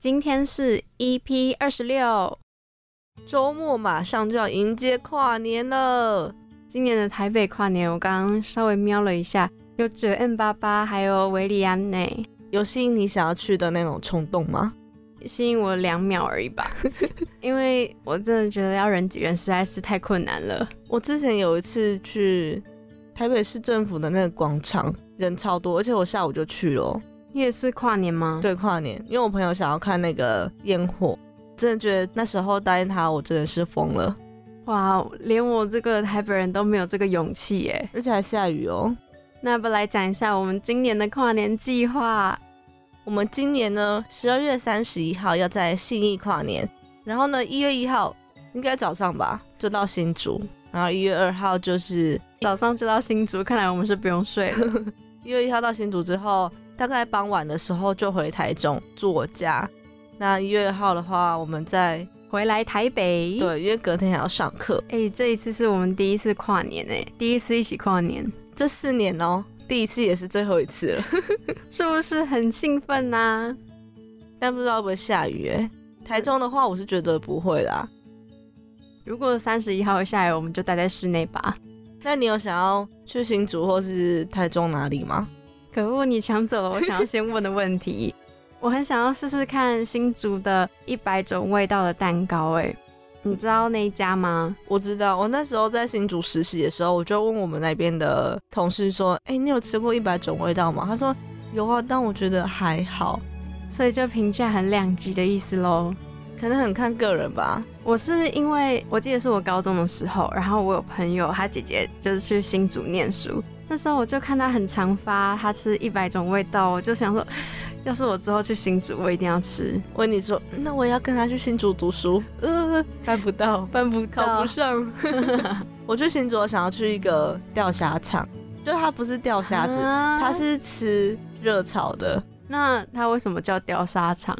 今天是 EP 二十六，周末马上就要迎接跨年了。今年的台北跨年，我刚刚稍微瞄了一下，有九 N 八八，还有维里安内，有吸引你想要去的那种冲动吗？吸引我两秒而已吧，因为我真的觉得要人挤人实在是太困难了。我之前有一次去台北市政府的那个广场，人超多，而且我下午就去了。你也是跨年吗？对，跨年，因为我朋友想要看那个烟火，真的觉得那时候答应他，我真的是疯了。哇，连我这个台北人都没有这个勇气耶，而且还下雨哦。那不来讲一下我们今年的跨年计划？我们今年呢，十二月三十一号要在信义跨年，然后呢，一月一号应该早上吧，就到新竹，然后一月二号就是早上就到新竹，看来我们是不用睡了。一月一号到新竹之后，大概傍晚的时候就回台中住我家。那一月二号的话，我们再回来台北。对，因为隔天还要上课。哎，这一次是我们第一次跨年哎，第一次一起跨年，这四年哦。第一次也是最后一次了，是不是很兴奋呐？但不知道会不会下雨哎。台中的话，我是觉得不会啦。如果三十一号下雨，我们就待在室内吧。那你有想要去新竹或是台中哪里吗？可恶，你抢走了我想要先问的问题。我很想要试试看新竹的一百种味道的蛋糕哎。你知道那一家吗？我知道，我那时候在新竹实习的时候，我就问我们那边的同事说：“哎，你有吃过一百种味道吗？”他说：“有啊，但我觉得还好。”所以就评价很两极的意思喽。可能很看个人吧。我是因为我记得是我高中的时候，然后我有朋友，他姐姐就是去新竹念书。那时候我就看他很常发，他吃一百种味道，我就想说，要是我之后去新竹，我一定要吃。我跟你说，那我要跟他去新竹读书，呃，办不到，办不到，考不上。我去新竹，我想要去一个钓虾场，就它不是钓虾子，它是吃热炒的。那它为什么叫钓虾场？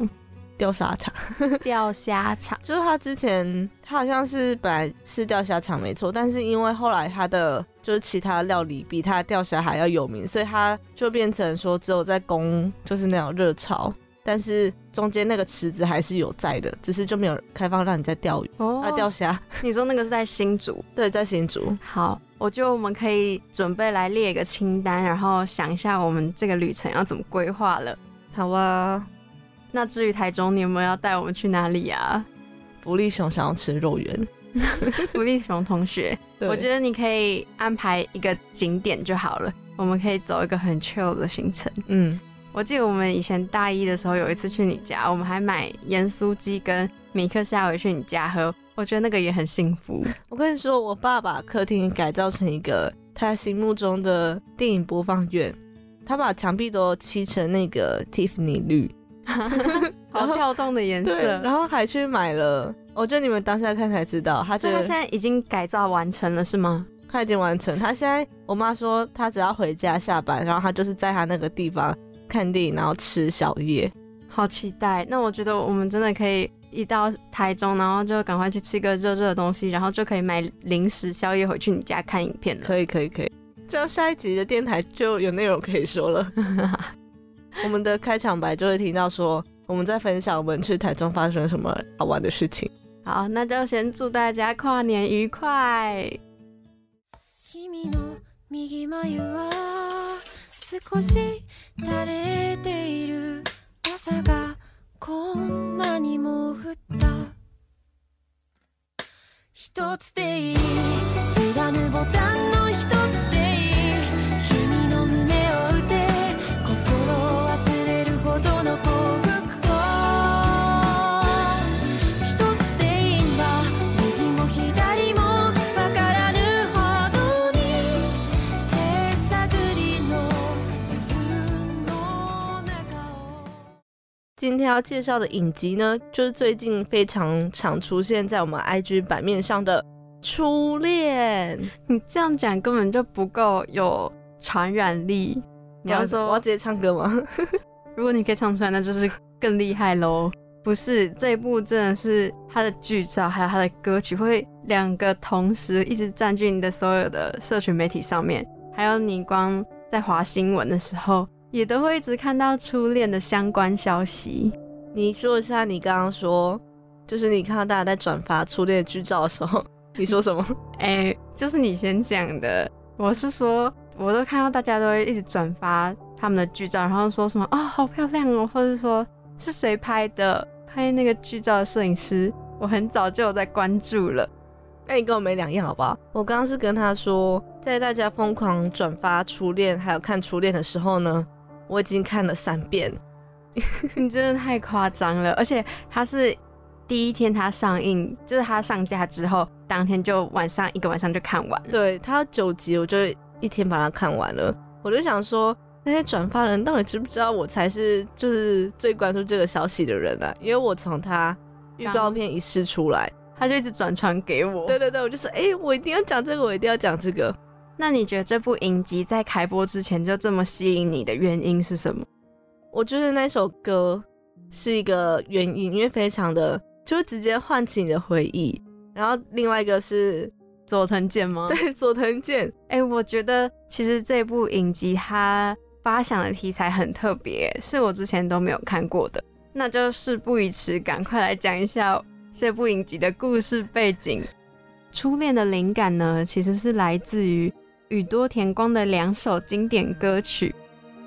钓虾场，钓虾场，就是他之前他好像是本来是钓虾场没错，但是因为后来他的就是其他料理比他钓虾还要有名，所以它就变成说只有在供就是那种热潮，但是中间那个池子还是有在的，只是就没有开放让你在钓鱼哦啊钓虾。你说那个是在新竹？对，在新竹。好，我觉得我们可以准备来列一个清单，然后想一下我们这个旅程要怎么规划了。好啊。那至于台中，你有没有要带我们去哪里啊？福利熊想要吃肉圆，福利熊同学，我觉得你可以安排一个景点就好了，我们可以走一个很 chill 的行程。嗯，我记得我们以前大一的时候有一次去你家，我们还买盐酥鸡跟米克夏回去你家喝，我觉得那个也很幸福。我跟你说，我爸把客厅改造成一个他心目中的电影播放院，他把墙壁都漆成那个蒂芙尼绿。好跳动的颜色，然后还去买了。我觉得你们当下看才知道，他他现在已经改造完成了，是吗？他已经完成。他现在，我妈说他只要回家下班，然后他就是在他那个地方看电影，然后吃宵夜。好期待！那我觉得我们真的可以一到台中，然后就赶快去吃个热热的东西，然后就可以买零食宵夜回去你家看影片了。可以，可以，可以。这样下一集的电台就有内容可以说了。我们的开场白就会听到说，我们在分享我们去台中发生什么好玩的事情。好，那就先祝大家跨年愉快。君の右眉は少し垂れている朝がこんなにも降った一つでいい知らぬボタンの一つで今天要介绍的影集呢，就是最近非常常出现在我们 IG 版面上的《初恋》。你这样讲根本就不够有传染力。你要说我要直接唱歌吗？如果你可以唱出来，那就是更厉害喽。不是这一部真的是它的剧照还有它的歌曲会两个同时一直占据你的所有的社群媒体上面，还有你光在滑新闻的时候。也都会一直看到初恋的相关消息，你说一下，你刚刚说，就是你看到大家在转发初恋剧照的时候，你说什么？哎，就是你先讲的。我是说，我都看到大家都会一直转发他们的剧照，然后说什么啊，好漂亮哦，或者说是谁拍的，拍那个剧照的摄影师，我很早就有在关注了。那你跟我没两样，好不好？我刚刚是跟他说，在大家疯狂转发初恋还有看初恋的时候呢，我已经看了三遍。你真的太夸张了，而且它是第一天它上映，就是它上架之后，当天就晚上一个晚上就看完。对它九集，我就一天把它看完了。我就想说，那些转发人到底知不知道我才是就是最关注这个消息的人啊？因为我从他预告片一试出来，他就一直转传给我。对对对，我就说，哎，我一定要讲这个，我一定要讲这个。那你觉得这部影集在开播之前就这么吸引你的原因是什么？我觉得那首歌是一个原因，因为非常的，就是直接唤起你的回忆。然后另外一个是佐藤健吗？对，佐藤健。哎，我觉得其实这部影集它发想的题材很特别，是我之前都没有看过的。那就事不宜迟，赶快来讲一下这部影集的故事背景。初恋的灵感呢，其实是来自于宇多田光的两首经典歌曲，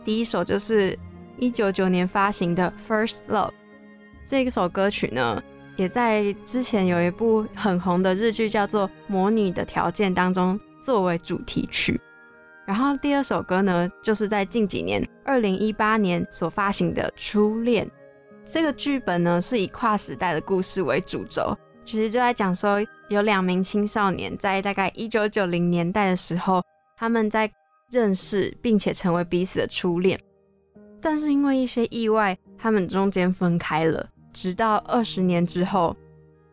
第一首就是。一九九年发行的《First Love》这一首歌曲呢，也在之前有一部很红的日剧叫做《魔女的条件》当中作为主题曲。然后第二首歌呢，就是在近几年二零一八年所发行的《初恋》。这个剧本呢，是以跨时代的故事为主轴，其实就在讲说有两名青少年在大概一九九零年代的时候，他们在认识并且成为彼此的初恋。但是因为一些意外，他们中间分开了。直到二十年之后，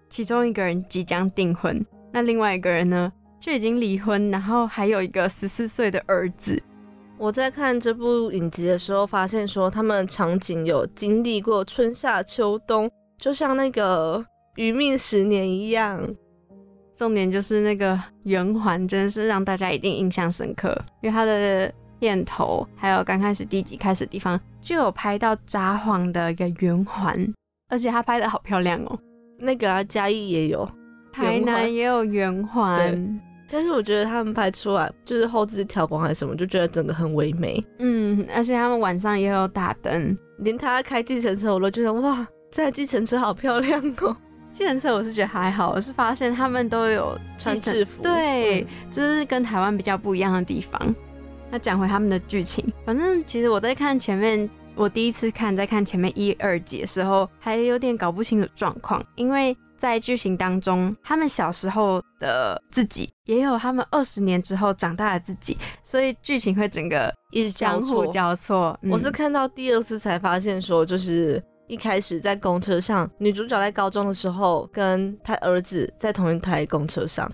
其中一个人即将订婚，那另外一个人呢，就已经离婚，然后还有一个十四岁的儿子。我在看这部影集的时候，发现说他们场景有经历过春夏秋冬，就像那个《余命十年》一样。重点就是那个圆环，真的是让大家一定印象深刻，因为它的。片头还有刚开始第一集开始的地方，就有拍到札幌的一个圆环，而且它拍的好漂亮哦。那个啊，嘉义也有，台南也有圆环，但是我觉得他们拍出来就是后置调光还是什么，就觉得整个很唯美。嗯，而且他们晚上也有打灯，连他开计程车我都觉得哇，这台计程车好漂亮哦。计程车我是觉得还好，我是发现他们都有穿制服，对，就是跟台湾比较不一样的地方。那讲回他们的剧情，反正其实我在看前面，我第一次看在看前面一二集的时候，还有点搞不清楚状况，因为在剧情当中，他们小时候的自己，也有他们二十年之后长大的自己，所以剧情会整个一直相互交错。我是看到第二次才发现，说就是一开始在公车上，女主角在高中的时候，跟她儿子在同一台公车上。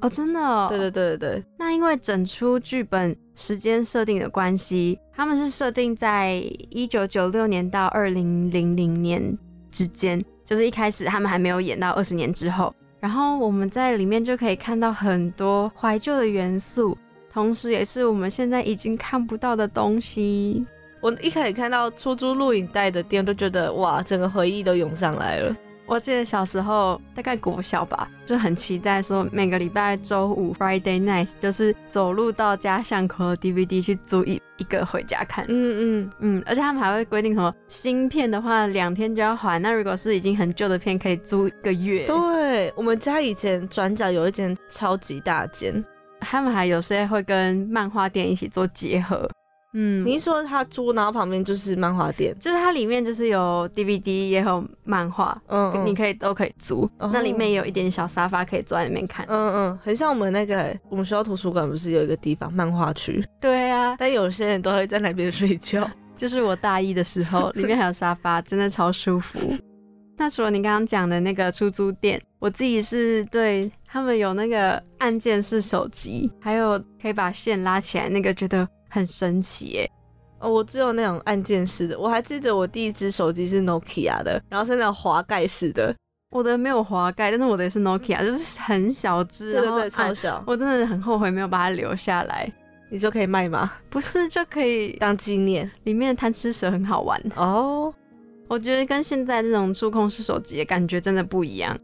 哦，真的？对对对对对。那因为整出剧本时间设定的关系，他们是设定在一九九六年到二零零零年之间，就是一开始他们还没有演到二十年之后。然后我们在里面就可以看到很多怀旧的元素，同时也是我们现在已经看不到的东西。我一开始看到出租录影带的店，都觉得哇，整个回忆都涌上来了。我记得小时候大概国小吧，就很期待说每个礼拜周五 Friday night 就是走路到家巷口的 DVD 去租一一个回家看。嗯嗯嗯，而且他们还会规定什么新片的话两天就要还，那如果是已经很旧的片可以租一个月。对，我们家以前转角有一间超级大间，他们还有些会跟漫画店一起做结合。嗯，您说他租，然后旁边就是漫画店，就是它里面就是有 DVD 也有漫画，嗯，你可以都可以租。那里面有一点小沙发可以坐在里面看，嗯嗯，很像我们那个我们学校图书馆不是有一个地方漫画区？对啊，但有些人都会在那边睡觉。就是我大一的时候，里面还有沙发，真的超舒服。那除了你刚刚讲的那个出租店，我自己是对他们有那个按键式手机，还有可以把线拉起来那个，觉得。很神奇耶！哦，我只有那种按键式的。我还记得我第一只手机是 Nokia 的，然后是那种滑盖式的。我的没有滑盖，但是我的也是 Nokia，就是很小只，对对对，超小。我真的很后悔没有把它留下来。你就可以卖吗？不是，就可以当纪念。里面的贪吃蛇很好玩哦。我觉得跟现在这种触控式手机的感觉真的不一样。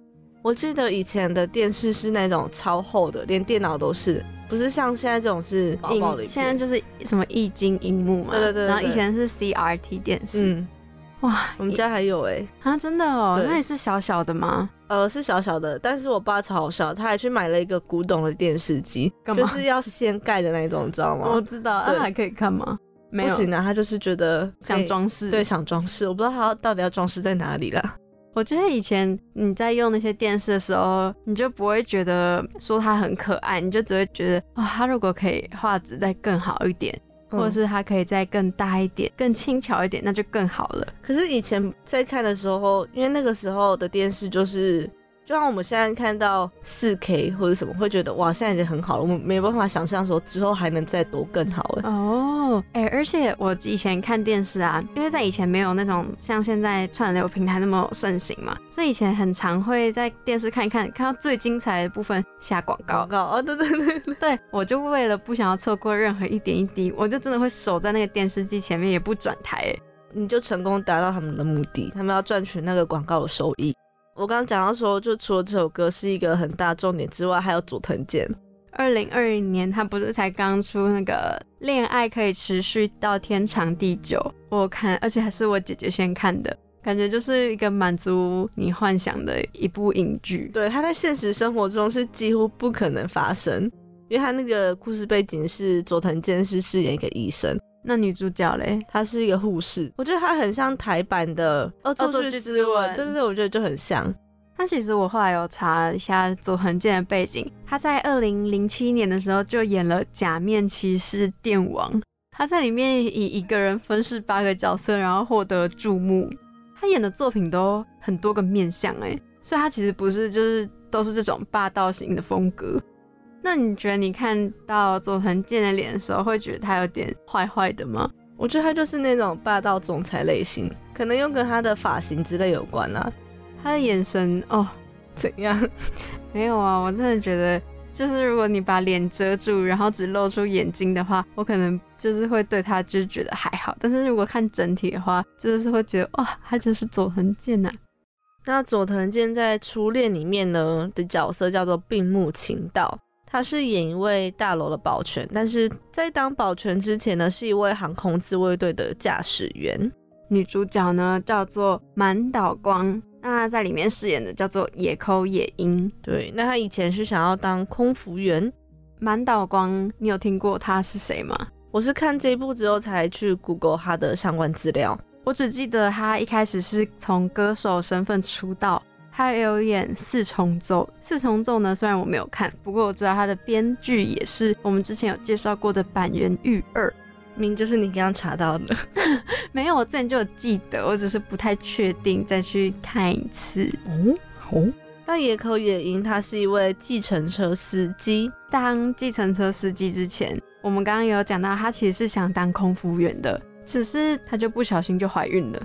我记得以前的电视是那种超厚的，连电脑都是，不是像现在这种是薄薄的。现在就是什么液晶荧幕嘛，对对对。然后以前是 CRT 电视，嗯，哇，我们家还有哎，啊，真的哦，那也是小小的吗？呃，是小小的，但是我爸超好笑，他还去买了一个古董的电视机，就是要掀盖的那种，知道吗？我知道，那还可以看吗？不行啊，他就是觉得想装饰，对，想装饰，我不知道他到底要装饰在哪里了。我觉得以前你在用那些电视的时候，你就不会觉得说它很可爱，你就只会觉得啊，它如果可以画质再更好一点，或者是它可以再更大一点、更轻巧一点，那就更好了。可是以前在看的时候，因为那个时候的电视就是。就像我们现在看到四 K 或者什么，会觉得哇，现在已经很好了，我们没办法想象说之后还能再多更好了。哦，哎，而且我以前看电视啊，因为在以前没有那种像现在串流平台那么盛行嘛，所以以前很常会在电视看一看，看到最精彩的部分下广告。广告哦，对对对对，我就为了不想要错过任何一点一滴，我就真的会守在那个电视机前面，也不转台，你就成功达到他们的目的，他们要赚取那个广告的收益。我刚刚讲到说，就除了这首歌是一个很大重点之外，还有佐藤健。二零二零年他不是才刚出那个《恋爱可以持续到天长地久》，我看，而且还是我姐姐先看的，感觉就是一个满足你幻想的一部影剧。对，他在现实生活中是几乎不可能发生，因为他那个故事背景是佐藤健是饰演一个医生。那女主角嘞，她是一个护士，我觉得她很像台版的《恶作剧之吻》，对对对，我觉得就很像。那其实我后来有查一下佐藤健的背景，他在二零零七年的时候就演了《假面骑士电王》，他在里面以一个人分饰八个角色，然后获得注目。他演的作品都很多个面相，哎，所以他其实不是就是都是这种霸道型的风格。那你觉得你看到佐藤健的脸的时候，会觉得他有点坏坏的吗？我觉得他就是那种霸道总裁类型，可能又跟他的发型之类有关啦。他的眼神哦，怎样？没有啊，我真的觉得，就是如果你把脸遮住，然后只露出眼睛的话，我可能就是会对他就是觉得还好。但是如果看整体的话，就是会觉得哇，他就是佐藤健呐。那佐藤健在《初恋》里面呢的角色叫做病木晴道。他是演一位大楼的保全，但是在当保全之前呢，是一位航空自卫队的驾驶员。女主角呢叫做满岛光，那在里面饰演的叫做野口野樱。对，那她以前是想要当空服员。满岛光，你有听过他是谁吗？我是看这部之后才去 Google 他的相关资料。我只记得他一开始是从歌手身份出道。他有演四重奏，四重奏呢，虽然我没有看，不过我知道他的编剧也是我们之前有介绍过的板垣裕二，名就是你刚刚查到的，没有，我之前就有记得，我只是不太确定，再去看一次。哦，好。那野口野樱他是一位计程车司机，当计程车司机之前，我们刚刚有讲到，他其实是想当空服员的，只是他就不小心就怀孕了。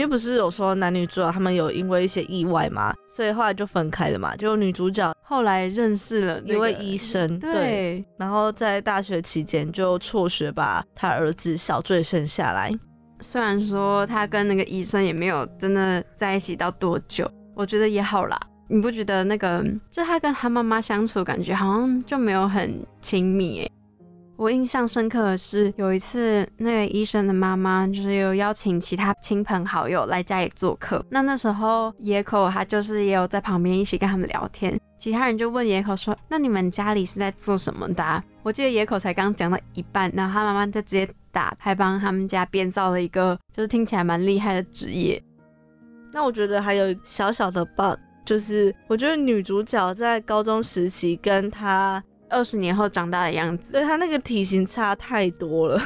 因为不是有说男女主角他们有因为一些意外嘛，所以后来就分开了嘛。就女主角后来认识了一位医生，对，然后在大学期间就辍学，把他儿子小坠生下来。虽然说他跟那个医生也没有真的在一起到多久，我觉得也好啦。你不觉得那个就他跟他妈妈相处，感觉好像就没有很亲密诶？我印象深刻的是，有一次那个医生的妈妈就是有邀请其他亲朋好友来家里做客。那那时候野口他就是也有在旁边一起跟他们聊天。其他人就问野口说：“那你们家里是在做什么的？”我记得野口才刚讲到一半，然后他妈妈就直接打，还帮他们家编造了一个就是听起来蛮厉害的职业。那我觉得还有小小的 bug，就是我觉得女主角在高中时期跟她。二十年后长大的样子，对他那个体型差太多了。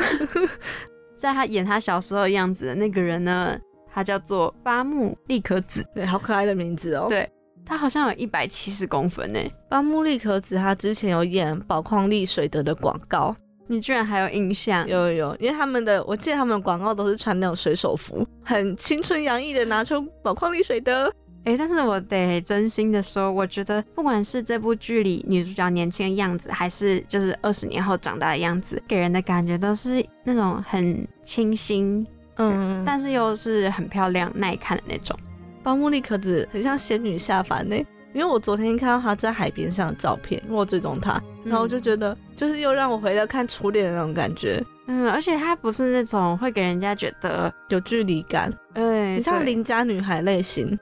在他演他小时候的样子的那个人呢，他叫做八木利可子，对，好可爱的名字哦。对他好像有一百七十公分呢。八木利可子，他之前有演宝矿力水德的广告，你居然还有印象？有有有，因为他们的，我记得他们的广告都是穿那种水手服，很青春洋溢的拿出宝矿力水德。哎，但是我得真心的说，我觉得不管是这部剧里女主角年轻的样子，还是就是二十年后长大的样子，给人的感觉都是那种很清新、嗯，但是又是很漂亮、耐看的那种。包木利可子很像仙女下凡呢，因为我昨天看到她在海边上的照片，因为我追踪她，然后我就觉得就是又让我回到看初恋的那种感觉。嗯，而且她不是那种会给人家觉得有距离感，对，很像邻家女孩类型。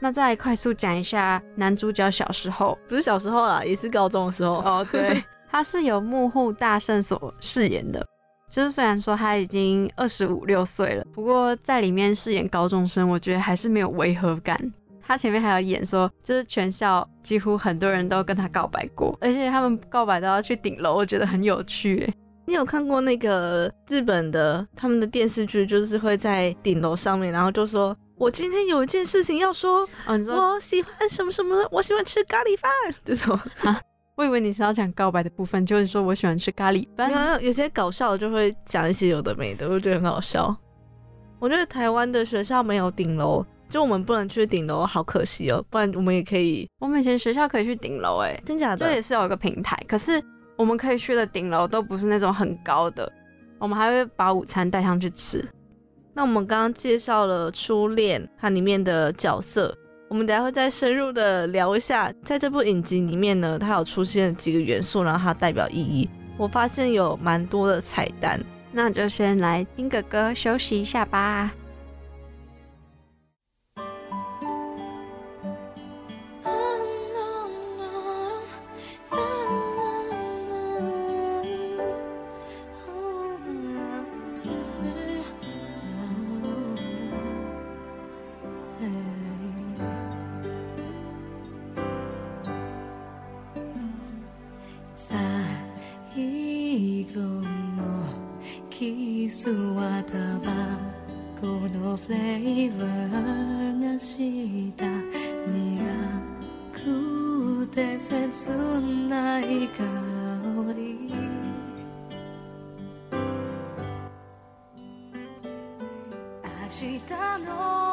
那再快速讲一下男主角小时候，不是小时候啦，也是高中的时候。哦，对，他是由幕户大圣所饰演的。就是虽然说他已经二十五六岁了，不过在里面饰演高中生，我觉得还是没有违和感。他前面还有演说，就是全校几乎很多人都跟他告白过，而且他们告白都要去顶楼，我觉得很有趣。你有看过那个日本的他们的电视剧，就是会在顶楼上面，然后就说：“我今天有一件事情要说，我喜欢什么什么，我喜欢吃咖喱饭。”这种。我以为你是要讲告白的部分，就是说我喜欢吃咖喱饭。有有些搞笑的就会讲一些有的没的，我觉得很好笑。我觉得台湾的学校没有顶楼，就我们不能去顶楼，好可惜哦。不然我们也可以，我们以前学校可以去顶楼，哎，真假的？这也是有一个平台，可是我们可以去的顶楼都不是那种很高的，我们还会把午餐带上去吃。那我们刚刚介绍了初恋它里面的角色。我们等下会再深入的聊一下，在这部影集里面呢，它有出现几个元素，然后它代表意义。我发现有蛮多的彩蛋，那就先来听个歌休息一下吧。キスはタバコのフレーバーがした苦くて切ない香り。明日の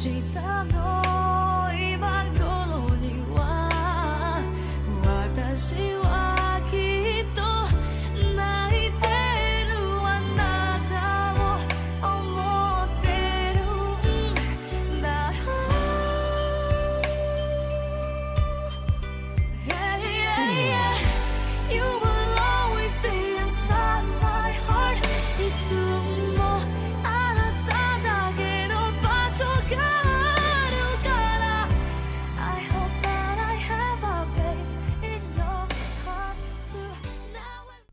记得我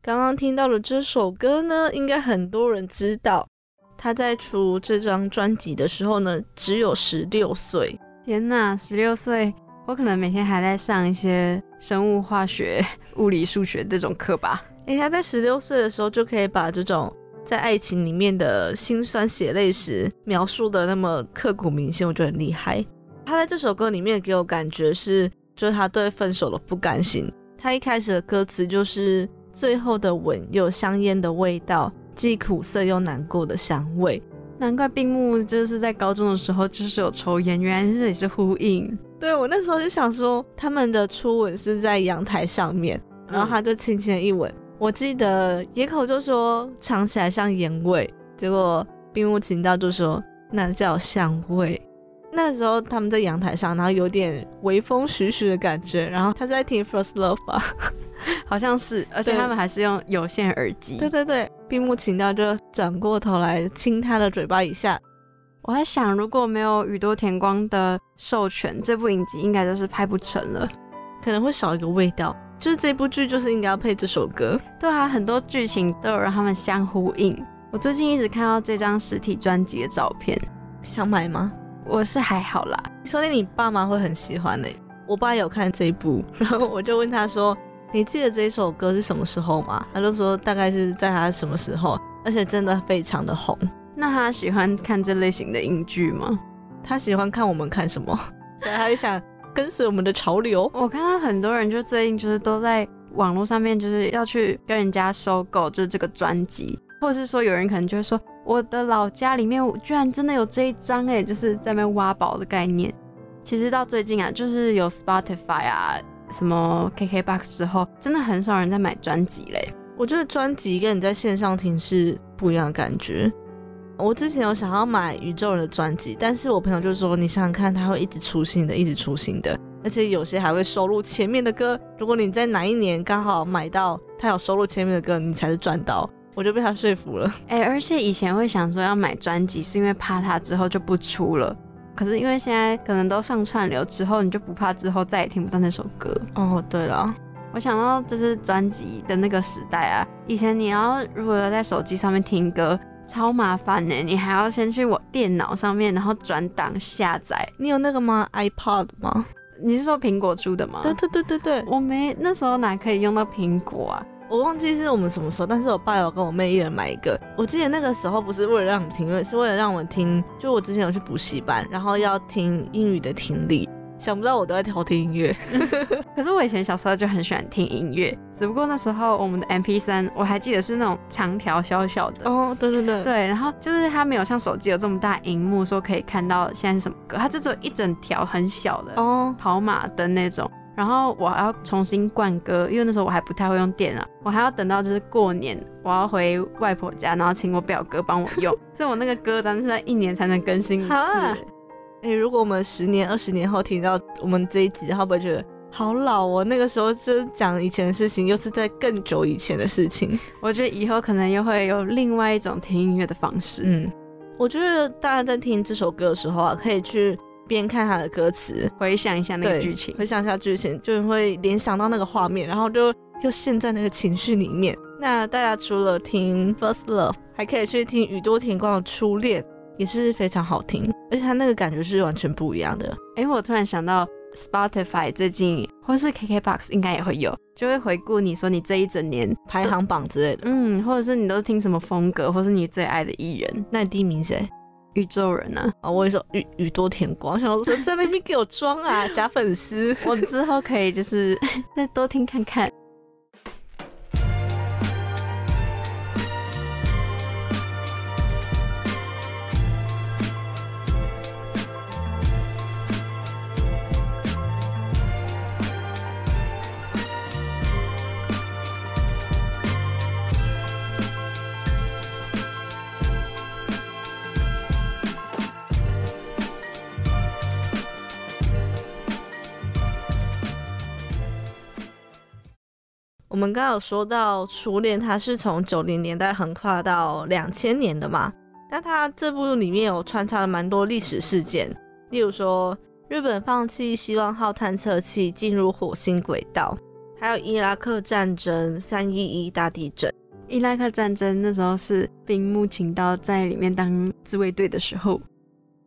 刚刚听到的这首歌呢，应该很多人知道。他在出这张专辑的时候呢，只有十六岁。天哪，十六岁！我可能每天还在上一些生物、化学、物理、数学这种课吧。哎，他在十六岁的时候就可以把这种在爱情里面的辛酸血泪史描述的那么刻骨铭心，我觉得很厉害。他在这首歌里面给我感觉是，就是他对分手的不甘心。他一开始的歌词就是。最后的吻有香烟的味道，既苦涩又难过的香味。难怪病木就是在高中的时候就是有抽烟，原来这里是呼应。对我那时候就想说，他们的初吻是在阳台上面，然后他就轻轻的一吻。我记得野口就说尝起来像烟味，结果病木情道就说那叫香味。那时候他们在阳台上，然后有点微风徐徐的感觉，然后他在听 First Love 吧，好像是，而且他们还是用有线耳机。对对对，闭目情调就转过头来亲他的嘴巴一下。我在想，如果没有宇多田光的授权，这部影集应该就是拍不成了，可能会少一个味道。就是这部剧就是应该要配这首歌。对啊，很多剧情都有让他们相呼应。我最近一直看到这张实体专辑的照片，想买吗？我是还好啦，说不定你爸妈会很喜欢呢。我爸有看这一部，然后我就问他说：“你记得这一首歌是什么时候吗？”他就说大概是在他什么时候，而且真的非常的红。那他喜欢看这类型的英剧吗？他喜欢看我们看什么？对，他就想跟随我们的潮流。我看到很多人就最近就是都在网络上面就是要去跟人家收购，就是这个专辑，或者是说有人可能就会说。我的老家里面居然真的有这一张哎，就是在那挖宝的概念。其实到最近啊，就是有 Spotify 啊、什么 KKBox 之后，真的很少人在买专辑嘞。我觉得专辑跟你在线上听是不一样的感觉。我之前有想要买宇宙人的专辑，但是我朋友就说，你想想看，他会一直出新的，一直出新的，而且有些还会收录前面的歌。如果你在哪一年刚好买到他有收录前面的歌，你才是赚到。我就被他说服了，哎，而且以前会想说要买专辑，是因为怕他之后就不出了。可是因为现在可能都上串流之后，你就不怕之后再也听不到那首歌。哦，对了，我想到就是专辑的那个时代啊，以前你要如果要在手机上面听歌，超麻烦呢，你还要先去我电脑上面，然后转档下载。你有那个吗？iPod 吗？你是说苹果出的吗？对对对对对，我没那时候哪可以用到苹果啊。我忘记是我们什么时候，但是我爸有跟我妹一人买一个。我记得那个时候不是为了让你听，是为了让我听。就我之前有去补习班，然后要听英语的听力，想不到我都在偷听音乐。可是我以前小时候就很喜欢听音乐，只不过那时候我们的 M P 三我还记得是那种长条小小的。哦，对对对，对。然后就是它没有像手机有这么大荧幕，说可以看到现在是什么歌，它就只有一整条很小的哦，跑马灯那种。然后我还要重新灌歌，因为那时候我还不太会用电脑，我还要等到就是过年，我要回外婆家，然后请我表哥帮我用，所以我那个歌单是在一年才能更新一次。哎，如果我们十年、二十年后听到我们这一集，会不会觉得好老哦？那个时候就是讲以前的事情，又是在更久以前的事情。我觉得以后可能又会有另外一种听音乐的方式。嗯，我觉得大家在听这首歌的时候啊，可以去。边看他的歌词，回想一下那个剧情，回想一下剧情，就会联想到那个画面，然后就又陷在那个情绪里面。那大家除了听《First Love》，还可以去听宇多田光的《初恋》，也是非常好听，而且他那个感觉是完全不一样的。哎，我突然想到，Spotify 最近或是 KKBox 应该也会有，就会回顾你说你这一整年排行榜之类的，嗯，或者是你都听什么风格，或是你最爱的艺人。那你第一名谁？宇宙人呢？啊，我也说宇宇多田光，想说在那边给我装啊，假粉丝。我之后可以就是 再多听看看。我们刚刚有说到初恋，它是从九零年代横跨到两千年的嘛？那它这部里面有穿插了蛮多历史事件，例如说日本放弃希望号探测器进入火星轨道，还有伊拉克战争、三一一大地震。伊拉克战争那时候是兵木请到在里面当自卫队的时候，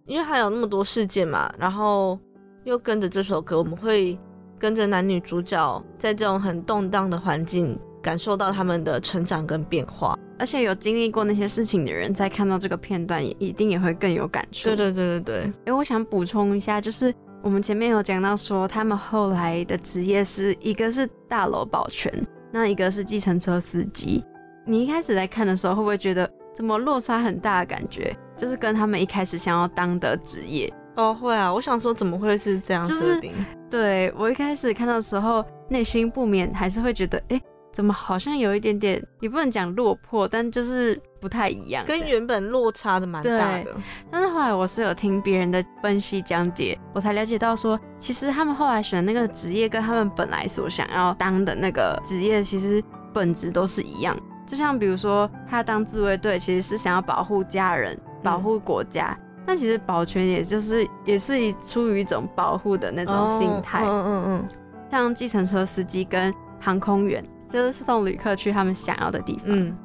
因为还有那么多事件嘛，然后又跟着这首歌，我们会。跟着男女主角在这种很动荡的环境，感受到他们的成长跟变化，而且有经历过那些事情的人，在看到这个片段，也一定也会更有感触。对对对对对。哎，我想补充一下，就是我们前面有讲到说，他们后来的职业是一个是大楼保全，那一个是计程车司机。你一开始在看的时候，会不会觉得怎么落差很大的感觉？就是跟他们一开始想要当的职业。哦，会啊，我想说怎么会是这样设定？对我一开始看到的时候，内心不免还是会觉得，哎，怎么好像有一点点，也不能讲落魄，但就是不太一样，跟原本落差的蛮大的。但是后来我是有听别人的分析讲解，我才了解到说，其实他们后来选那个职业，跟他们本来所想要当的那个职业，其实本质都是一样。就像比如说，他当自卫队，其实是想要保护家人、保护国家。那其实保全也就是也是出于一种保护的那种心态。嗯嗯嗯。像计程车司机跟航空员，就是送旅客去他们想要的地方。嗯。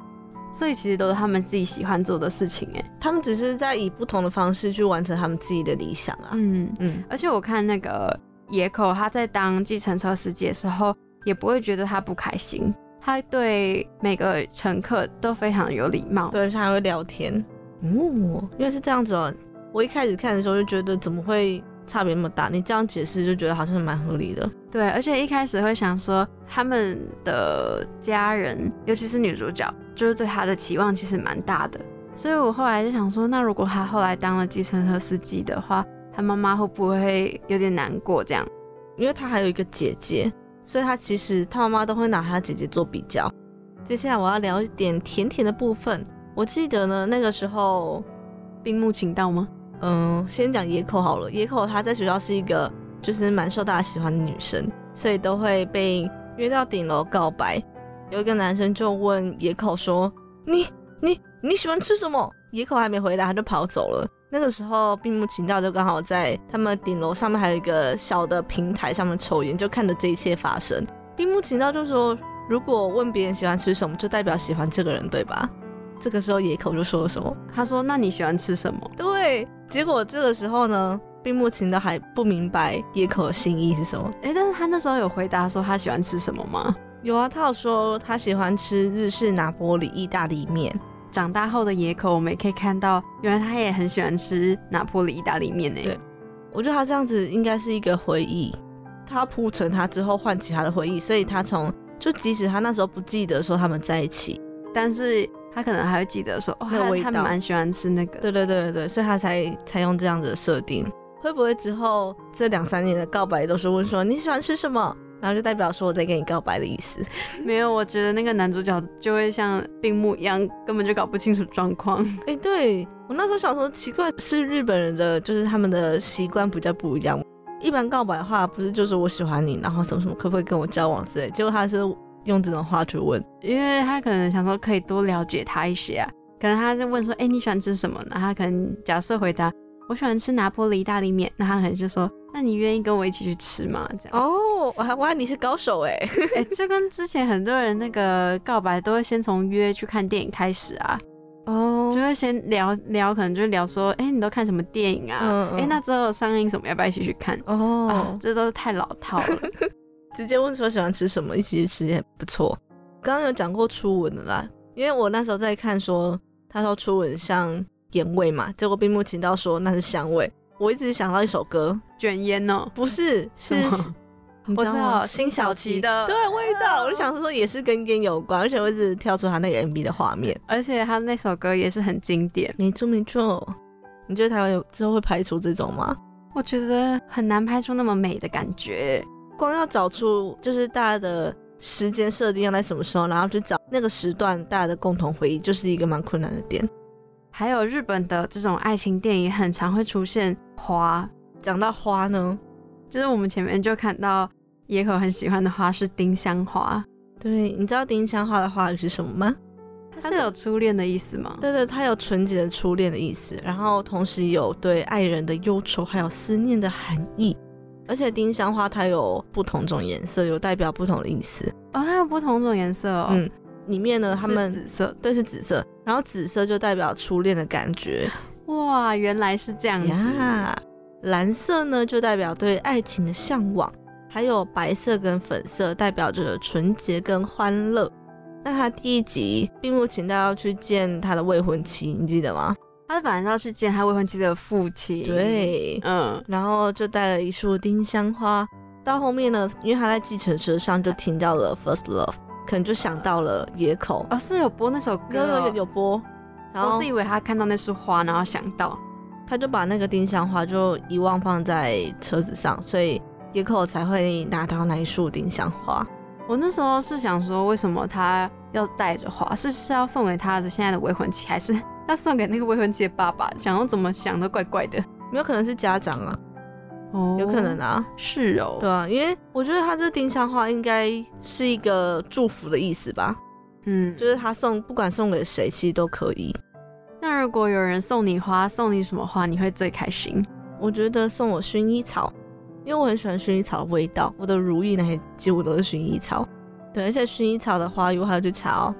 所以其实都是他们自己喜欢做的事情，哎，他们只是在以不同的方式去完成他们自己的理想啊。嗯嗯。而且我看那个野口，他在当计程车司机的时候，也不会觉得他不开心。他对每个乘客都非常有礼貌，对，他还会聊天。哦，因为是这样子哦。我一开始看的时候就觉得怎么会差别那么大？你这样解释就觉得好像蛮合理的。对，而且一开始会想说他们的家人，尤其是女主角，就是对她的期望其实蛮大的。所以我后来就想说，那如果她后来当了计程车司机的话，她妈妈会不会有点难过？这样，因为她还有一个姐姐。所以她其实她妈妈都会拿她姐姐做比较。接下来我要聊一点甜甜的部分。我记得呢，那个时候冰木请到吗？嗯，先讲野口好了。野口她在学校是一个就是蛮受大家喜欢的女生，所以都会被约到顶楼告白。有一个男生就问野口说：“你你你喜欢吃什么？”野口还没回答，他就跑走了。那个时候，冰木晴道就刚好在他们顶楼上面还有一个小的平台上面抽烟，就看着这一切发生。冰木晴道就说：“如果问别人喜欢吃什么，就代表喜欢这个人，对吧？”这个时候野口就说了什么？他说：“那你喜欢吃什么？”对。结果这个时候呢，并木晴的还不明白野口的心意是什么。哎，但是他那时候有回答说他喜欢吃什么吗？有啊，他有说他喜欢吃日式拿玻里意大利面。长大后的野口，我们也可以看到，原来他也很喜欢吃拿破里意大利面呢。对，我觉得他这样子应该是一个回忆，他铺成他之后唤起他的回忆，所以他从就即使他那时候不记得说他们在一起，但是他可能还会记得说，哦，他蛮喜欢吃那个。对对对对对，所以他才才用这样子的设定。会不会之后这两三年的告白都是问说你喜欢吃什么？然后就代表说我在跟你告白的意思，没有，我觉得那个男主角就会像病木一样，根本就搞不清楚状况。哎，对我那时候想说奇怪，是日本人的就是他们的习惯比较不一样。一般告白的话，不是就是我喜欢你，然后什么什么，可不可以跟我交往之类。结果他是用这种话去问，因为他可能想说可以多了解他一些啊。可能他就问说，哎，你喜欢吃什么？然后他可能假设回答。我喜欢吃拿破里意大利面，那他可能就说：“那你愿意跟我一起去吃吗？”这样哦，我还哇，你是高手哎哎，就跟之前很多人那个告白都会先从约去看电影开始啊，哦，就会先聊聊，可能就聊说：“哎，你都看什么电影啊？哎，那之后上映什么，要不要一起去看？”哦，这都是太老套了，直接问说喜欢吃什么，一起去吃也不错。刚刚有讲过初吻的啦，因为我那时候在看说，他说初吻像。烟味嘛，结果并木晴道说那是香味。我一直想到一首歌，卷烟哦，不是，是我知道辛晓琪的对味道。我就想说也是跟烟有关，而且我一直跳出他那个 MV 的画面，而且他那首歌也是很经典。没错没错，你觉得台湾有之后会拍出这种吗？我觉得很难拍出那么美的感觉，光要找出就是大家的时间设定要在什么时候，然后去找那个时段大家的共同回忆，就是一个蛮困难的点。还有日本的这种爱情电影，很常会出现花。讲到花呢，就是我们前面就看到野口很喜欢的花是丁香花。对，你知道丁香花的花语是什么吗？它是有初恋的意思吗？对对，它有纯洁的初恋的意思，然后同时有对爱人的忧愁还有思念的含义。而且丁香花它有不同种颜色，有代表不同的意思。哦，它有不同种颜色哦。嗯。里面呢，他们紫色，对，是紫色。然后紫色就代表初恋的感觉。哇，原来是这样子。蓝色呢，就代表对爱情的向往。还有白色跟粉色，代表着纯洁跟欢乐。那他第一集并不请到要去见他的未婚妻，你记得吗？他本来要去见他未婚妻的父亲。对，嗯，然后就带了一束丁香花。到后面呢，因为他在计程车上就听到了《First Love》。可能就想到了野口哦，是有播那首歌，有有有播，我是以为他看到那束花，然后想到，他就把那个丁香花就遗忘放在车子上，所以野口才会拿到那一束丁香花。我那时候是想说，为什么他要带着花？是是要送给他的现在的未婚妻，还是要送给那个未婚妻的爸爸？想要怎么想都怪怪的。没有可能是家长啊，哦，有可能啊，是哦，对啊，因为我觉得他这丁香花应该是一个祝福的意思吧。嗯，就是他送不管送给谁，其实都可以。那如果有人送你花，送你什么花，你会最开心？我觉得送我薰衣草，因为我很喜欢薰衣草的味道。我的如意那些几乎都是薰衣草。对，而且薰衣草的花语我还要去查哦。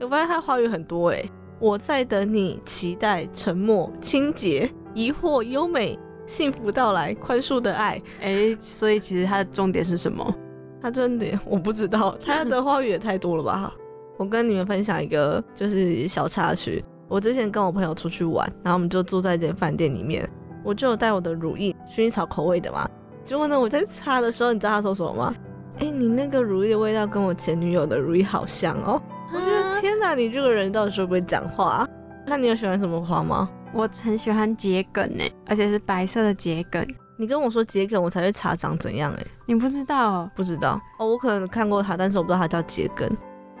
我发现它花语很多哎。我在等你，期待沉默、清洁、疑惑、优美、幸福到来、宽恕的爱。哎，所以其实它的重点是什么？它重点我不知道。它的花语也太多了吧？我跟你们分享一个就是小插曲。我之前跟我朋友出去玩，然后我们就住在一间饭店里面，我就有带我的如意，薰衣草口味的嘛。结果呢，我在擦的时候，你知道他说什么吗？哎，你那个乳液的味道跟我前女友的乳液好像哦。我觉得天哪，你这个人到底会不会讲话？那你有喜欢什么花吗？我很喜欢桔梗哎，而且是白色的桔梗。你跟我说桔梗，我才会查长怎样哎。你不知道？不知道哦，我可能看过它，但是我不知道它叫桔梗。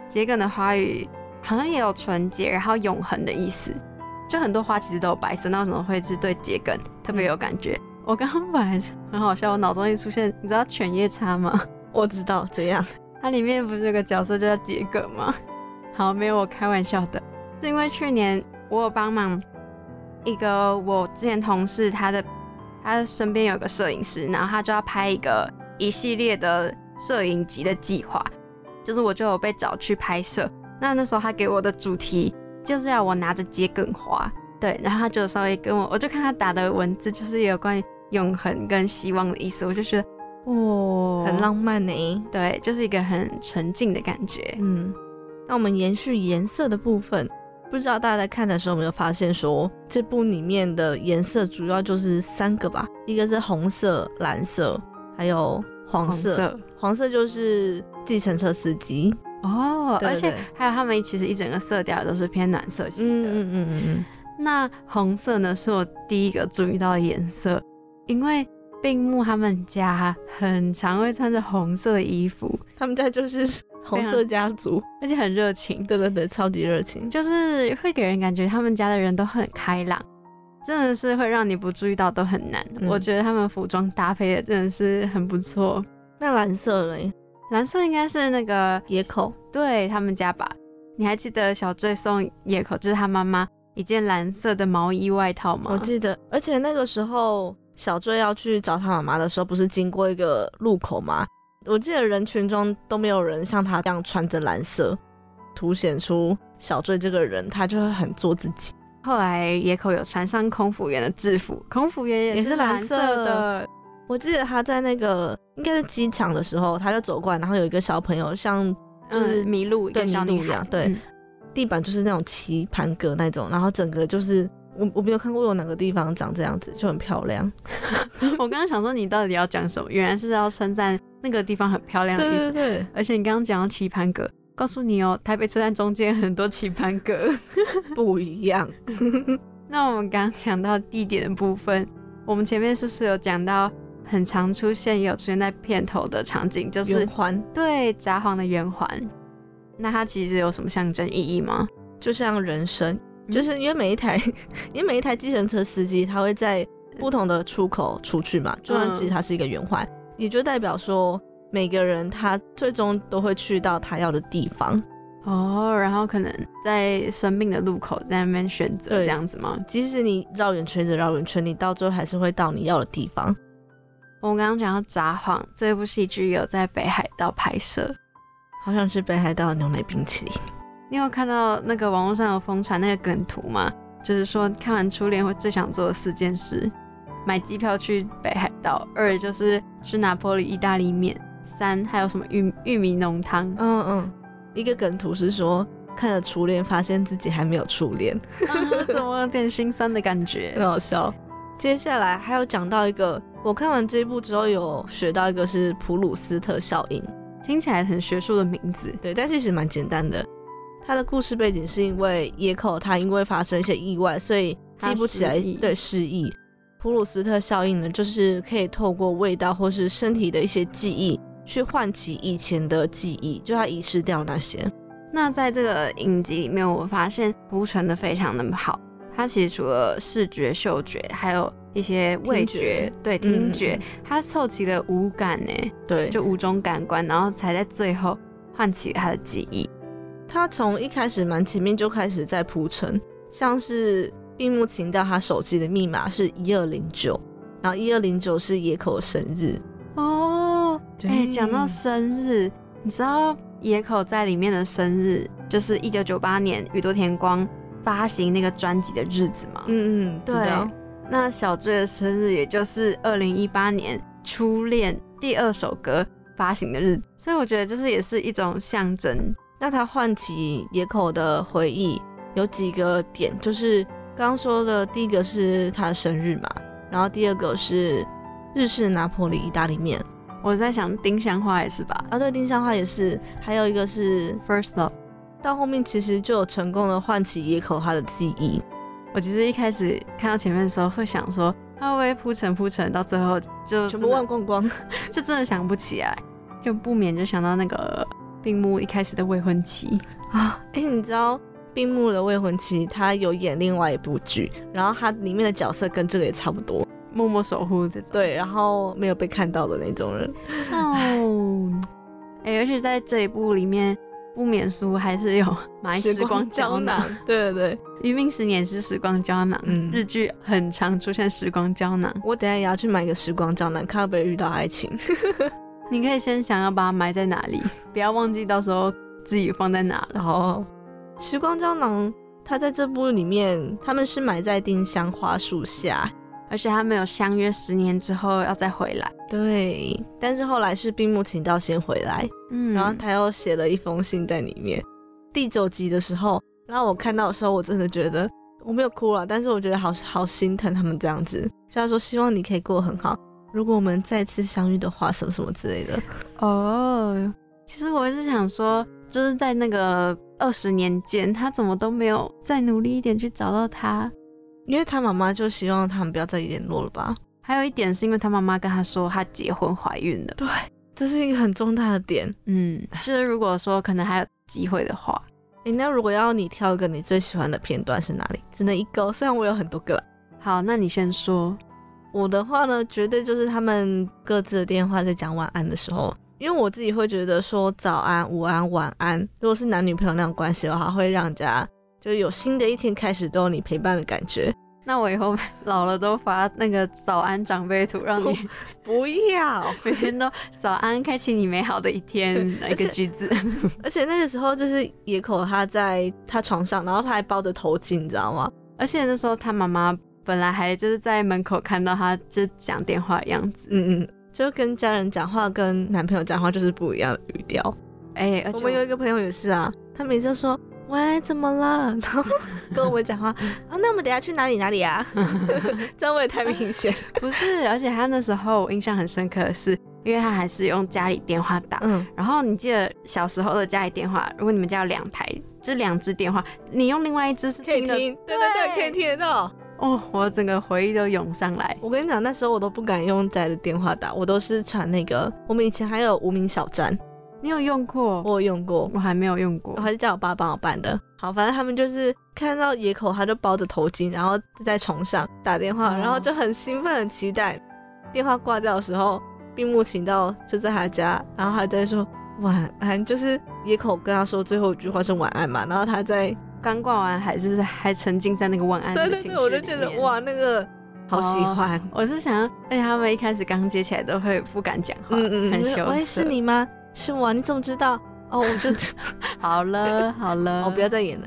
桔梗的花语好像也有纯洁，然后永恒的意思。就很多花其实都有白色，那为什么会是对桔梗特别有感觉？我刚刚本来很好笑，我脑中一出现，你知道犬夜叉吗？我知道，怎样？它里面不是有个角色叫桔梗吗？好，没有我开玩笑的，是因为去年我有帮忙一个我之前同事，他的他身边有个摄影师，然后他就要拍一个一系列的摄影集的计划。就是我就有被找去拍摄，那那时候他给我的主题就是要我拿着桔梗花，对，然后他就稍微跟我，我就看他打的文字，就是有关于永恒跟希望的意思，我就觉得哇，很浪漫呢，对，就是一个很纯净的感觉。嗯，那我们延续颜色的部分，不知道大家在看的时候有没有发现，说这部里面的颜色主要就是三个吧，一个是红色、蓝色，还有黄色，黄色就是。计程车司机。哦，而且还有他们其实一整个色调都是偏暖色系的。嗯嗯嗯嗯。那红色呢，是我第一个注意到的颜色，因为病木他们家很常会穿着红色的衣服，他们家就是红色家族，而且很热情。对对对，超级热情，就是会给人感觉他们家的人都很开朗，真的是会让你不注意到都很难。我觉得他们服装搭配的真的是很不错。那蓝色嘞？蓝色应该是那个野口，对他们家吧？你还记得小坠送野口，就是他妈妈一件蓝色的毛衣外套吗？我记得，而且那个时候小坠要去找他妈妈的时候，不是经过一个路口吗？我记得人群中都没有人像他这样穿着蓝色，凸显出小坠这个人，他就会很做自己。后来野口有穿上空服员的制服，空服员也是蓝色的。我记得他在那个应该是机场的时候，他就走过来，然后有一个小朋友像就是迷路，对迷路一样，对，地板就是那种棋盘格那种，然后整个就是我我没有看过有哪个地方长这样子，就很漂亮。我刚刚想说你到底要讲什么，原来是要称赞那个地方很漂亮的意思。对对对，而且你刚刚讲到棋盘格，告诉你哦，台北车站中间很多棋盘格 不一样。那我们刚刚讲到地点的部分，我们前面是不是有讲到？很常出现，也有出现在片头的场景，就是圆环，对，札幌的圆环。那它其实有什么象征意义吗？就像人生，就是因为每一台，因为每一台计程车司机，他会在不同的出口出去嘛，就算其实它是一个圆环，也就代表说每个人他最终都会去到他要的地方。哦，然后可能在生命的路口在那边选择这样子吗？即使你绕圆圈子绕圆圈，你到最后还是会到你要的地方。我刚刚讲到札幌这部戏剧有在北海道拍摄，好像是北海道牛奶冰淇淋。你有看到那个网络上有疯传那个梗图吗？就是说看完初恋会最想做的四件事：买机票去北海道，二就是去拿破里意大利面，三还有什么玉玉米浓汤。嗯嗯，一个梗图是说看了初恋，发现自己还没有初恋，怎么有点心酸的感觉？很好笑。接下来还有讲到一个。我看完这一部之后，有学到一个是普鲁斯特效应，听起来很学术的名字，对，但其实蛮简单的。他的故事背景是因为野口他因为发生一些意外，所以记不起来，对失忆。普鲁斯特效应呢，就是可以透过味道或是身体的一些记忆，去唤起以前的记忆，就他遗失掉那些。那在这个影集里面，我发现铺陈的非常的好。它其实除了视觉、嗅觉，还有一些味觉，对听觉，它凑齐了五感呢，对，就五种感官，然后才在最后唤起他的记忆。他从一开始蛮前面就开始在铺陈，像是闭目情到他手机的密码是一二零九，然后一二零九是野口的生日哦。哎，讲到生日，你知道野口在里面的生日就是一九九八年宇多田光。发行那个专辑的日子嘛，嗯嗯，对。那小醉的生日也就是二零一八年初恋第二首歌发行的日子，所以我觉得就是也是一种象征。那他唤起野口的回忆有几个点，就是刚刚说的第一个是他的生日嘛，然后第二个是日式拿破里意大利面。我在想丁香花也是吧？啊，对，丁香花也是。还有一个是 First Love。到后面其实就有成功的唤起野口他的记忆。我其实一开始看到前面的时候，会想说他会不会铺陈铺陈，到最后就全部忘光光，就真的想不起来，就不免就想到那个病木一开始的未婚妻啊。哎，你知道病木的未婚妻，他有演另外一部剧，然后他里面的角色跟这个也差不多，默默守护这种。对，然后没有被看到的那种人。哦，哎，而且在这一部里面。不免俗还是有买时光胶囊，对对对，余命十年是时光胶囊，嗯，日剧很常出现时光胶囊。我等下也要去买一个时光胶囊，看会不会遇到爱情。你可以先想要把它埋在哪里，不要忘记到时候自己放在哪了。哦，时光胶囊，它在这部里面，他们是埋在丁香花树下。而且他们有相约十年之后要再回来，对。但是后来是冰木晴道先回来，嗯，然后他又写了一封信在里面。第九集的时候，然后我看到的时候，我真的觉得我没有哭了，但是我觉得好好心疼他们这样子。虽然说希望你可以过很好，如果我们再次相遇的话，什么什么之类的。哦，其实我是想说，就是在那个二十年间，他怎么都没有再努力一点去找到他。因为他妈妈就希望他们不要再联络了吧。还有一点是因为他妈妈跟他说他结婚怀孕了。对，这是一个很重大的点。嗯，就是如果说可能还有机会的话，哎，那如果要你挑一个你最喜欢的片段是哪里？只能一个，虽然我有很多个。好，那你先说。我的话呢，绝对就是他们各自的电话在讲晚安的时候，因为我自己会觉得说早安、午安、晚安，如果是男女朋友那种关系的话，会让人家。就有新的一天开始都有你陪伴的感觉。那我以后老了都发那个早安长辈图，让你不要每天都早安，开启你美好的一天一个句子。而且那个时候就是野口他在他床上，然后他还包着头巾，你知道吗？而且那时候他妈妈本来还就是在门口看到他就讲电话的样子，嗯嗯，就跟家人讲话跟男朋友讲话就是不一样的语调。哎，我们有一个朋友也是啊，他每次说。喂，怎么了？然后 跟我们讲话啊？那我们等下去哪里哪里啊？这样会太明显。不是，而且他那时候我印象很深刻的是，因为他还是用家里电话打。嗯。然后你记得小时候的家里电话，如果你们家有两台，就两只电话，你用另外一只是可以听，对对对，可以听得到。哦，我整个回忆都涌上来。我跟你讲，那时候我都不敢用家里的电话打，我都是传那个。我们以前还有无名小站。你有用过？我有用过，我还没有用过。我还是叫我爸帮我办的。好，反正他们就是看到野口，他就包着头巾，然后在床上打电话，然后就很兴奋、很期待。电话挂掉的时候，闭目请到就在他家，然后还在说晚安，就是野口跟他说最后一句话是晚安嘛。然后他在刚挂完，还是还沉浸在那个晚安的情绪对对对，我就觉得哇，那个好喜欢。我是想，而且他们一开始刚接起来都会不敢讲话，嗯嗯，很羞涩。喂，是你吗？是我，你怎么知道？哦，我就 好了，好了，哦，不要再演了。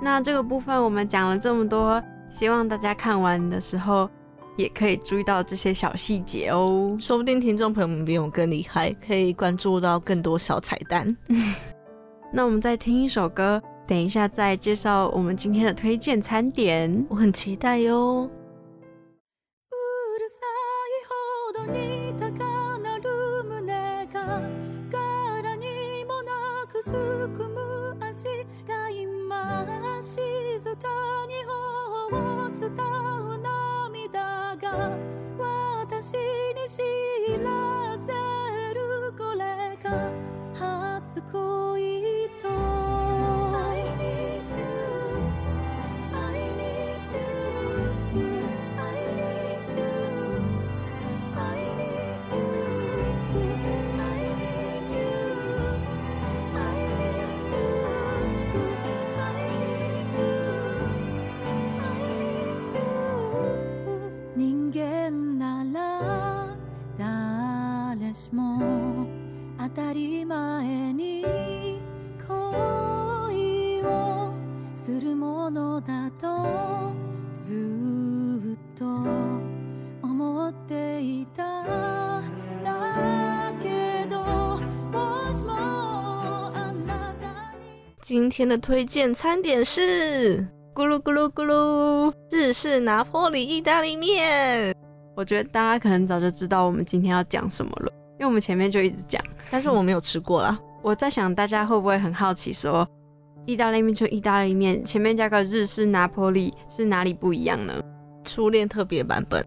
那这个部分我们讲了这么多，希望大家看完的时候也可以注意到这些小细节哦。说不定听众朋友们比我更厉害，可以关注到更多小彩蛋。那我们再听一首歌，等一下再介绍我们今天的推荐餐点，我很期待哟。今今天的推荐餐点是咕噜咕噜咕噜日式拿破里意大利面。我觉得大家可能早就知道我们今天要讲什么了，因为我们前面就一直讲，但是我没有吃过啦。我在想大家会不会很好奇，说意大利面就意大利面，前面加个日式拿破里是哪里不一样呢？初恋特别版本。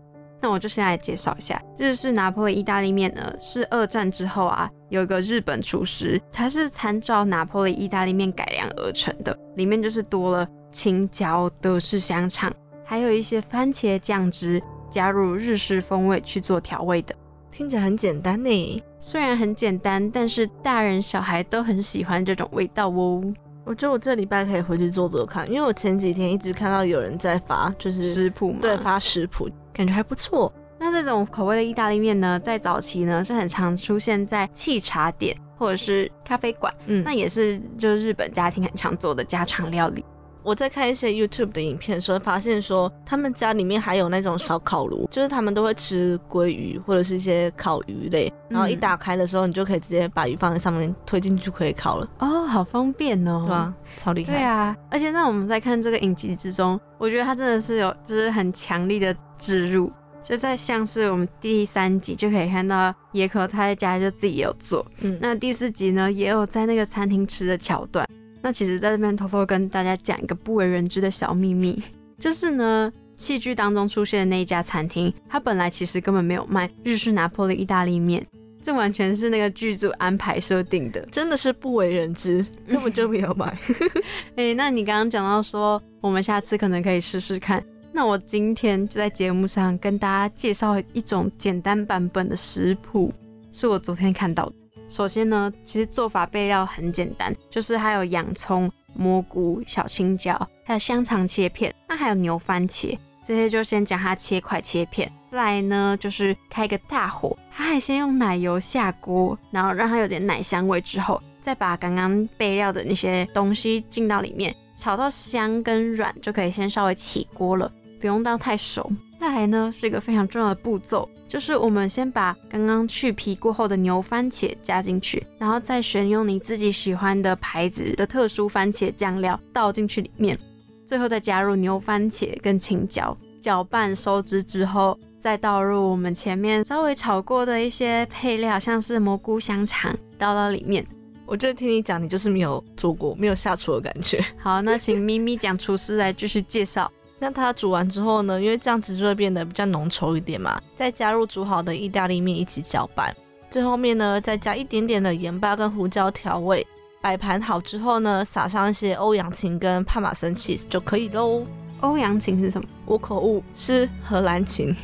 那我就先来介绍一下日式拿破仑意大利面呢，是二战之后啊，有一个日本厨师，他是参照拿破仑意大利面改良而成的，里面就是多了青椒、德式香肠，还有一些番茄酱汁，加入日式风味去做调味的。听起来很简单呢，虽然很简单，但是大人小孩都很喜欢这种味道哦。我觉得我这礼拜可以回去做做看，因为我前几天一直看到有人在发，就是食谱，对，发食谱。感觉还不错。那这种口味的意大利面呢，在早期呢是很常出现在沏茶店或者是咖啡馆，嗯，那也是就是日本家庭很常做的家常料理。我在看一些 YouTube 的影片时候，发现说他们家里面还有那种烧烤炉，就是他们都会吃鲑鱼或者是一些烤鱼类，然后一打开的时候，你就可以直接把鱼放在上面推进去就可以烤了。哦，好方便哦，对吧？超厉害。对啊，而且那我们在看这个影集之中，我觉得它真的是有就是很强力的植入，就在像是我们第三集就可以看到野可他在家就自己有做，嗯，那第四集呢也有在那个餐厅吃的桥段。那其实，在这边偷偷跟大家讲一个不为人知的小秘密，就是呢，戏剧当中出现的那一家餐厅，它本来其实根本没有卖日式拿破仑意大利面，这完全是那个剧组安排设定的，真的是不为人知，根本就没有卖。哎，那你刚刚讲到说，我们下次可能可以试试看，那我今天就在节目上跟大家介绍一种简单版本的食谱，是我昨天看到的。首先呢，其实做法备料很简单，就是还有洋葱、蘑菇、小青椒，还有香肠切片，那还有牛番茄，这些就先将它切块切片。再来呢，就是开个大火，它还先用奶油下锅，然后让它有点奶香味之后，再把刚刚备料的那些东西进到里面，炒到香跟软就可以先稍微起锅了，不用到太熟。再来呢，是一个非常重要的步骤。就是我们先把刚刚去皮过后的牛番茄加进去，然后再选用你自己喜欢的牌子的特殊番茄酱料倒进去里面，最后再加入牛番茄跟青椒，搅拌收汁之后，再倒入我们前面稍微炒过的一些配料，像是蘑菇、香肠，倒到里面。我觉得听你讲，你就是没有做过，没有下厨的感觉。好，那请咪咪讲厨师来继续介绍。那它煮完之后呢？因为这样子就会变得比较浓稠一点嘛。再加入煮好的意大利面一起搅拌，最后面呢再加一点点的盐巴跟胡椒调味。摆盘好之后呢，撒上一些欧阳芹跟帕玛森 cheese 就可以喽。欧阳芹是什么？我口误，是荷兰芹。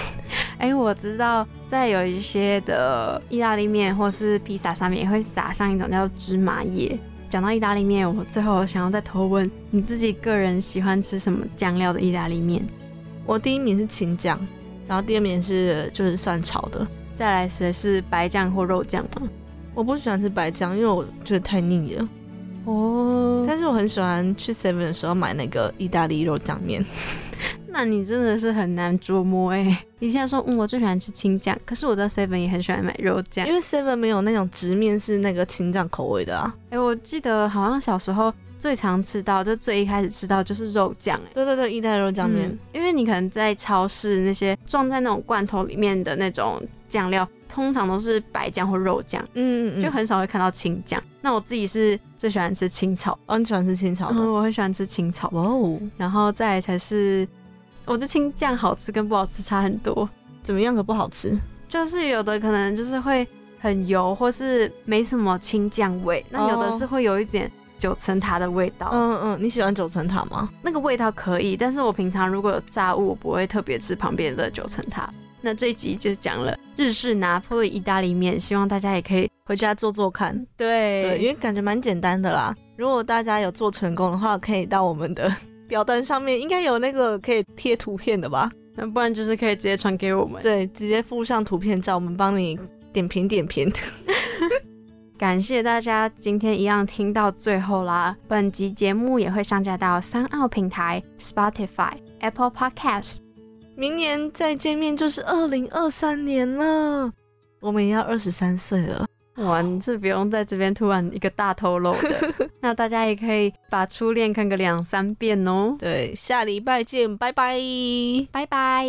哎，我知道在有一些的意大利面或是披萨上面也会撒上一种叫芝麻叶。讲到意大利面，我最后想要再偷问你自己个人喜欢吃什么酱料的意大利面？我第一名是青酱，然后第二名是就是蒜炒的，再来是是白酱或肉酱吗？我不喜欢吃白酱，因为我觉得太腻了。哦，但是我很喜欢去 Seven 的时候买那个意大利肉酱面。那你真的是很难琢磨哎！你现在说，嗯，我最喜欢吃青酱，可是我知道 Seven 也很喜欢买肉酱，因为 Seven 没有那种直面是那个青酱口味的啊。哎，我记得好像小时候最常吃到，就最一开始吃到就是肉酱。哎，对对对，意大利肉酱面，因为你可能在超市那些装在那种罐头里面的那种酱料，通常都是白酱或肉酱，嗯嗯嗯，就很少会看到青酱。那我自己是最喜欢吃清炒，哦，你喜欢吃青炒的，我很喜欢吃清炒哦，然后再才是。我的青酱好吃跟不好吃差很多，怎么样可不好吃？就是有的可能就是会很油，或是没什么青酱味。那有的是会有一点九层塔的味道。嗯嗯，你喜欢九层塔吗？那个味道可以，但是我平常如果有炸物，我不会特别吃旁边的九层塔。那这一集就讲了日式拿破仑意大利面，希望大家也可以回家做做看。对对，因为感觉蛮简单的啦。如果大家有做成功的话，可以到我们的。表单上面应该有那个可以贴图片的吧？那不然就是可以直接传给我们，对，直接附上图片照，我们帮你点评点评。感谢大家今天一样听到最后啦！本集节目也会上架到三奥平台、Spotify、Apple Podcast。明年再见面就是二零二三年了，我们也要二十三岁了。哇，你是不用在这边突然一个大透露的。那大家也可以把初恋看个两三遍哦。对，下礼拜见，拜拜，拜拜。